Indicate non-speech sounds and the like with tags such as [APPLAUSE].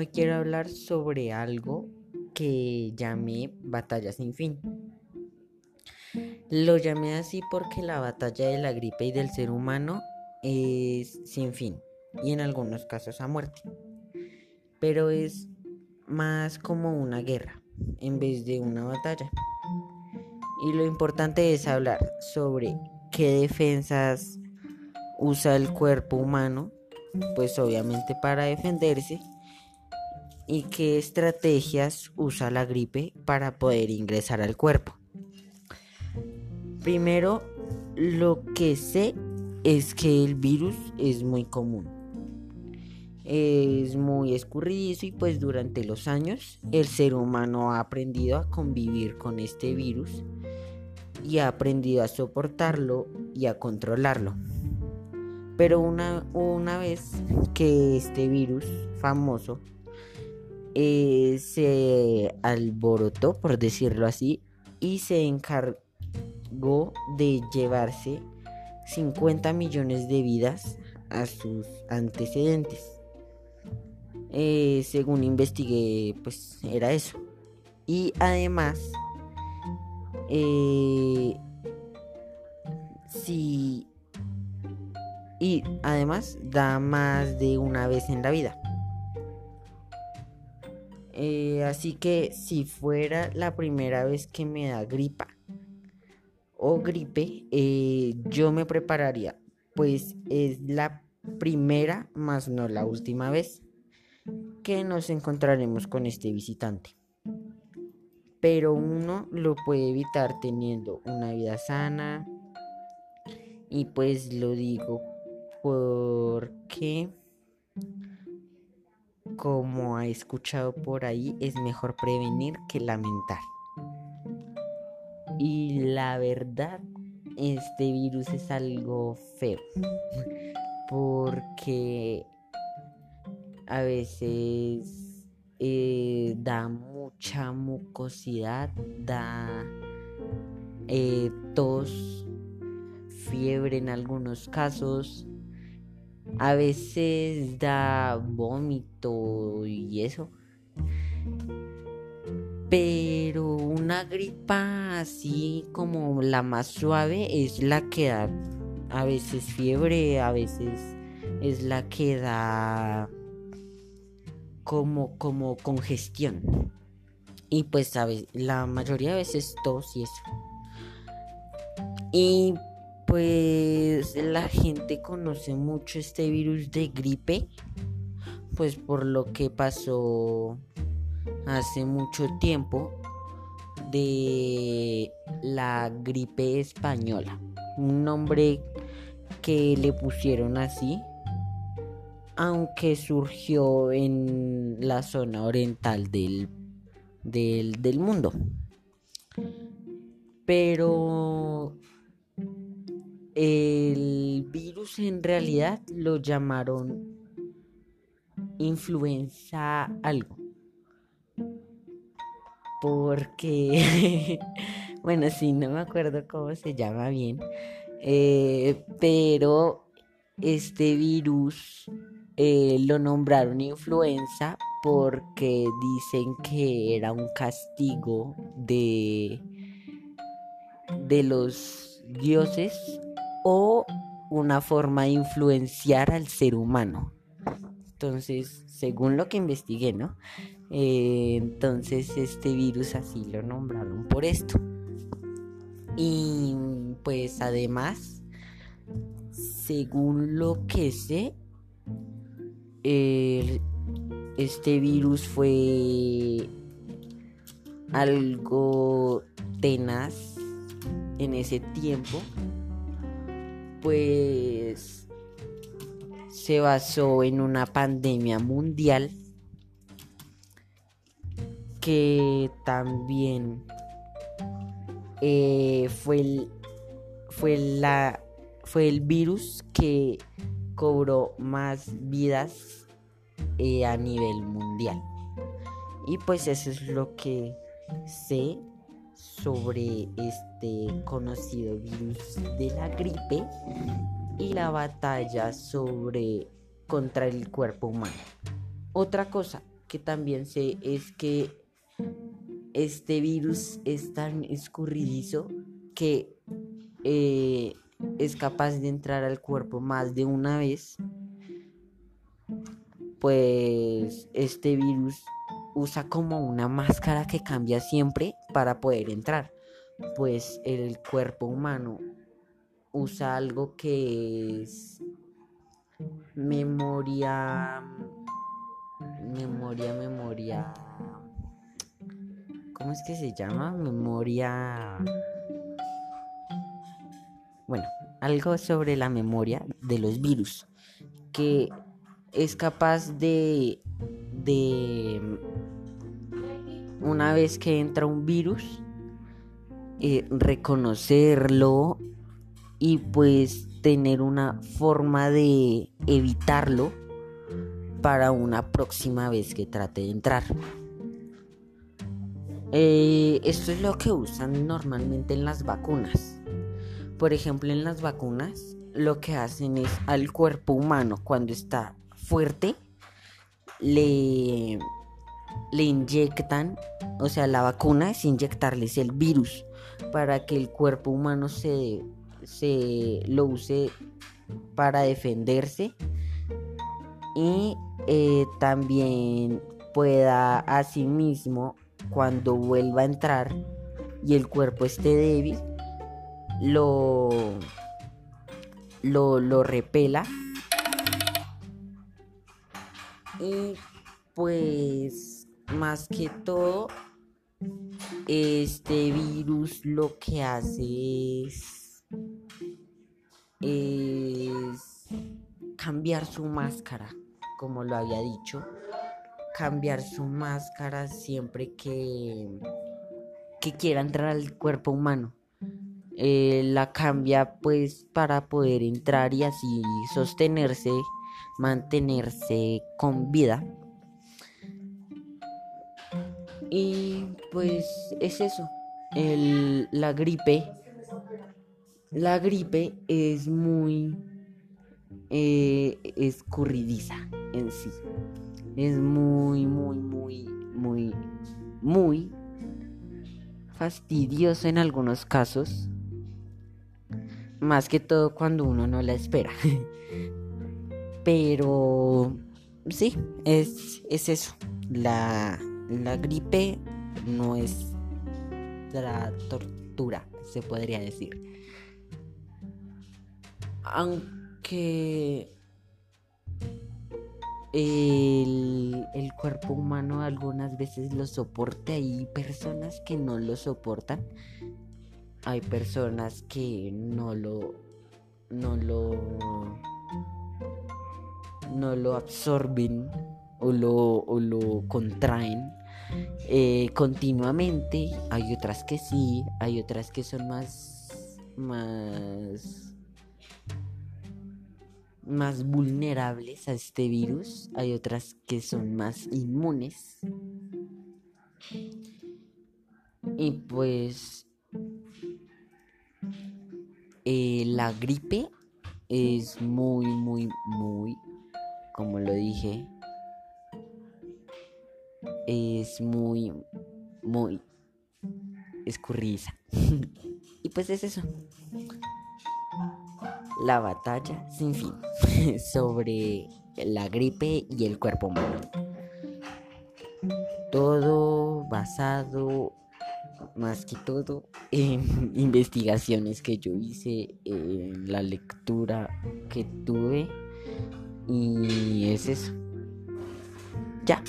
Hoy quiero hablar sobre algo que llamé batalla sin fin. Lo llamé así porque la batalla de la gripe y del ser humano es sin fin y en algunos casos a muerte. Pero es más como una guerra en vez de una batalla. Y lo importante es hablar sobre qué defensas usa el cuerpo humano, pues obviamente para defenderse, y qué estrategias usa la gripe para poder ingresar al cuerpo. Primero, lo que sé es que el virus es muy común. Es muy escurridizo y pues durante los años el ser humano ha aprendido a convivir con este virus y ha aprendido a soportarlo y a controlarlo. Pero una, una vez que este virus famoso eh, se alborotó, por decirlo así, y se encargó de llevarse 50 millones de vidas a sus antecedentes. Eh, según investigué, pues era eso. Y además, eh, si y además da más de una vez en la vida. Eh, así que si fuera la primera vez que me da gripa o gripe, eh, yo me prepararía, pues es la primera más no la última vez que nos encontraremos con este visitante. Pero uno lo puede evitar teniendo una vida sana y pues lo digo porque como ha escuchado por ahí es mejor prevenir que lamentar. Y la verdad, este virus es algo feo [LAUGHS] porque a veces eh, da mucha mucosidad, da eh, tos, fiebre en algunos casos a veces da vómito y eso. Pero una gripa así como la más suave es la que da a veces fiebre, a veces es la que da como, como congestión. Y pues sabes, la mayoría de veces tos y eso. Y pues la gente conoce mucho este virus de gripe, pues por lo que pasó hace mucho tiempo de la gripe española, un nombre que le pusieron así, aunque surgió en la zona oriental del, del, del mundo. Pero el virus en realidad lo llamaron influenza algo. Porque, [LAUGHS] bueno, sí, no me acuerdo cómo se llama bien. Eh, pero este virus eh, lo nombraron influenza porque dicen que era un castigo de, de los dioses o una forma de influenciar al ser humano. Entonces, según lo que investigué, ¿no? Eh, entonces, este virus así lo nombraron por esto. Y pues además, según lo que sé, este virus fue algo tenaz en ese tiempo pues se basó en una pandemia mundial que también eh, fue, el, fue, la, fue el virus que cobró más vidas eh, a nivel mundial. Y pues eso es lo que sé sobre este conocido virus de la gripe y la batalla sobre contra el cuerpo humano. Otra cosa, que también sé es que este virus es tan escurridizo que eh, es capaz de entrar al cuerpo más de una vez. Pues este virus usa como una máscara que cambia siempre para poder entrar. Pues el cuerpo humano usa algo que es memoria, memoria, memoria. ¿Cómo es que se llama? Memoria. Bueno, algo sobre la memoria de los virus. Que es capaz de. de. Una vez que entra un virus, eh, reconocerlo y pues tener una forma de evitarlo para una próxima vez que trate de entrar. Eh, esto es lo que usan normalmente en las vacunas. Por ejemplo, en las vacunas lo que hacen es al cuerpo humano cuando está fuerte le, le inyectan, o sea, la vacuna es inyectarles el virus para que el cuerpo humano se se lo use para defenderse y eh, también pueda asimismo cuando vuelva a entrar y el cuerpo esté débil lo lo, lo repela. Y pues más que todo este virus lo que hace es cambiar su máscara, como lo había dicho, cambiar su máscara siempre que, que quiera entrar al cuerpo humano. Eh, la cambia pues para poder entrar y así sostenerse, mantenerse con vida. Y pues es eso. La gripe la gripe es muy eh, escurridiza en sí. Es muy, muy, muy, muy, muy fastidioso en algunos casos. Más que todo cuando uno no la espera. [LAUGHS] Pero sí, es, es eso. La, la gripe no es la tortura, se podría decir. Aunque el, cuerpo humano algunas veces lo soporta, hay personas que no lo soportan, hay personas que no lo, no lo, no lo absorben o lo, lo contraen eh, continuamente, hay otras que sí, hay otras que son más, más más vulnerables a este virus, hay otras que son más inmunes. Y pues eh, la gripe es muy, muy, muy, como lo dije, es muy, muy escurriza. [LAUGHS] y pues es eso la batalla sin fin [LAUGHS] sobre la gripe y el cuerpo humano. Todo basado más que todo en [LAUGHS] investigaciones que yo hice, en la lectura que tuve y es eso. Ya.